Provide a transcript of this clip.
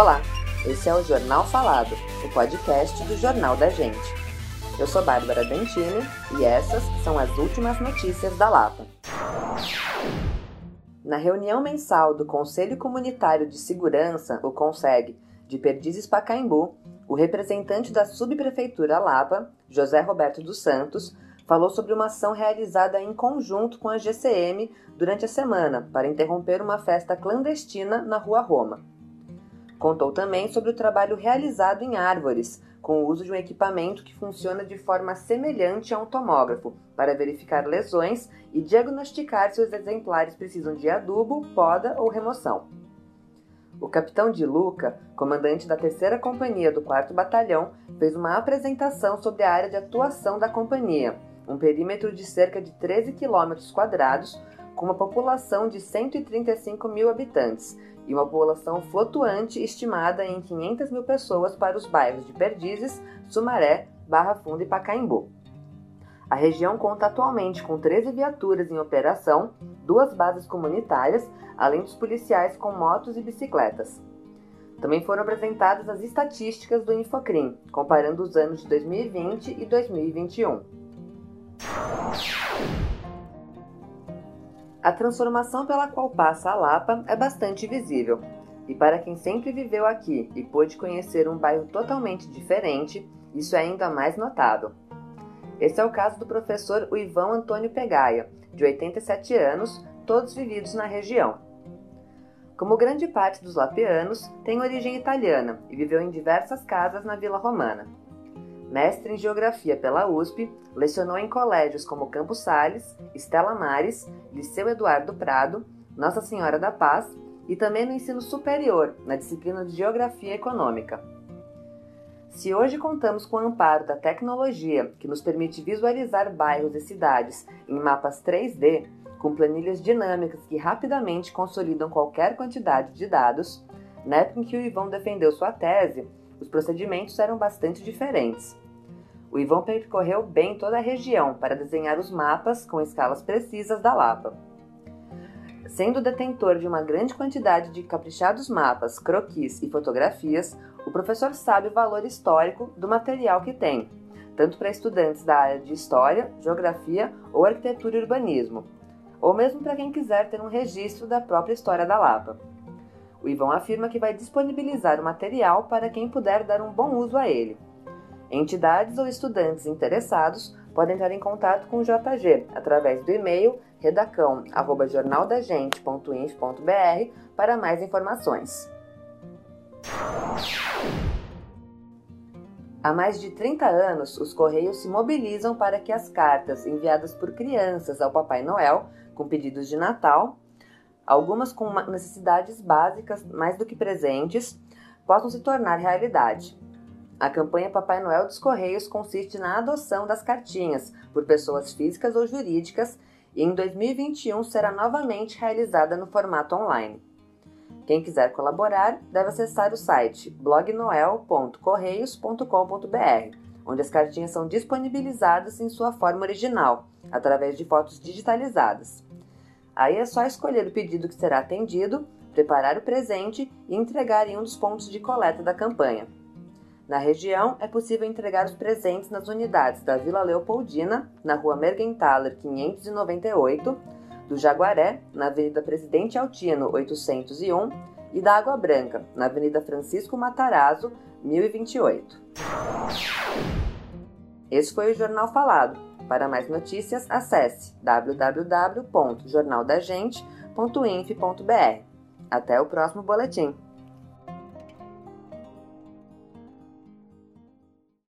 Olá, esse é o Jornal Falado, o podcast do Jornal da Gente. Eu sou Bárbara Dentini e essas são as últimas notícias da Lapa. Na reunião mensal do Conselho Comunitário de Segurança, o CONSEG, de Perdizes Pacaembu, o representante da subprefeitura Lapa, José Roberto dos Santos, falou sobre uma ação realizada em conjunto com a GCM durante a semana para interromper uma festa clandestina na Rua Roma. Contou também sobre o trabalho realizado em árvores, com o uso de um equipamento que funciona de forma semelhante a um tomógrafo, para verificar lesões e diagnosticar se os exemplares precisam de adubo, poda ou remoção. O capitão de Luca, comandante da terceira companhia do 4 Batalhão, fez uma apresentação sobre a área de atuação da companhia um perímetro de cerca de 13 quilômetros quadrados, com uma população de 135 mil habitantes e uma população flutuante estimada em 500 mil pessoas para os bairros de Perdizes, Sumaré, Barra Funda e Pacaembu. A região conta atualmente com 13 viaturas em operação, duas bases comunitárias, além dos policiais com motos e bicicletas. Também foram apresentadas as estatísticas do Infocrim, comparando os anos de 2020 e 2021. A transformação pela qual passa a Lapa é bastante visível, e para quem sempre viveu aqui e pôde conhecer um bairro totalmente diferente, isso é ainda mais notável. Esse é o caso do professor Uivão Antônio Pegaia, de 87 anos, todos vividos na região. Como grande parte dos lapianos, tem origem italiana e viveu em diversas casas na Vila Romana. Mestre em Geografia pela USP, lecionou em colégios como Campos Sales, Estela Mares, Liceu Eduardo Prado, Nossa Senhora da Paz e também no ensino superior, na disciplina de Geografia Econômica. Se hoje contamos com o amparo da tecnologia, que nos permite visualizar bairros e cidades em mapas 3D, com planilhas dinâmicas que rapidamente consolidam qualquer quantidade de dados, na época em que o Ivão defendeu sua tese, os procedimentos eram bastante diferentes. O Ivan percorreu bem toda a região para desenhar os mapas com escalas precisas da Lapa. Sendo detentor de uma grande quantidade de caprichados mapas, croquis e fotografias, o professor sabe o valor histórico do material que tem, tanto para estudantes da área de História, Geografia ou Arquitetura e Urbanismo, ou mesmo para quem quiser ter um registro da própria história da Lapa. O Ivão afirma que vai disponibilizar o material para quem puder dar um bom uso a ele. Entidades ou estudantes interessados podem entrar em contato com o JG através do e-mail redacão@jornaldagente.inf.br para mais informações. Há mais de 30 anos, os Correios se mobilizam para que as cartas enviadas por crianças ao Papai Noel com pedidos de Natal algumas com necessidades básicas mais do que presentes, possam se tornar realidade. A campanha Papai Noel dos Correios consiste na adoção das cartinhas por pessoas físicas ou jurídicas e em 2021 será novamente realizada no formato online. Quem quiser colaborar deve acessar o site blognoel.correios.com.br, onde as cartinhas são disponibilizadas em sua forma original, através de fotos digitalizadas. Aí é só escolher o pedido que será atendido, preparar o presente e entregar em um dos pontos de coleta da campanha. Na região, é possível entregar os presentes nas unidades da Vila Leopoldina, na Rua Mergenthaler 598, do Jaguaré, na Avenida Presidente Altino 801 e da Água Branca, na Avenida Francisco Matarazzo 1028. Esse foi o Jornal Falado para mais notícias, acesse www.jornaldagente.inf.br. Até o próximo boletim.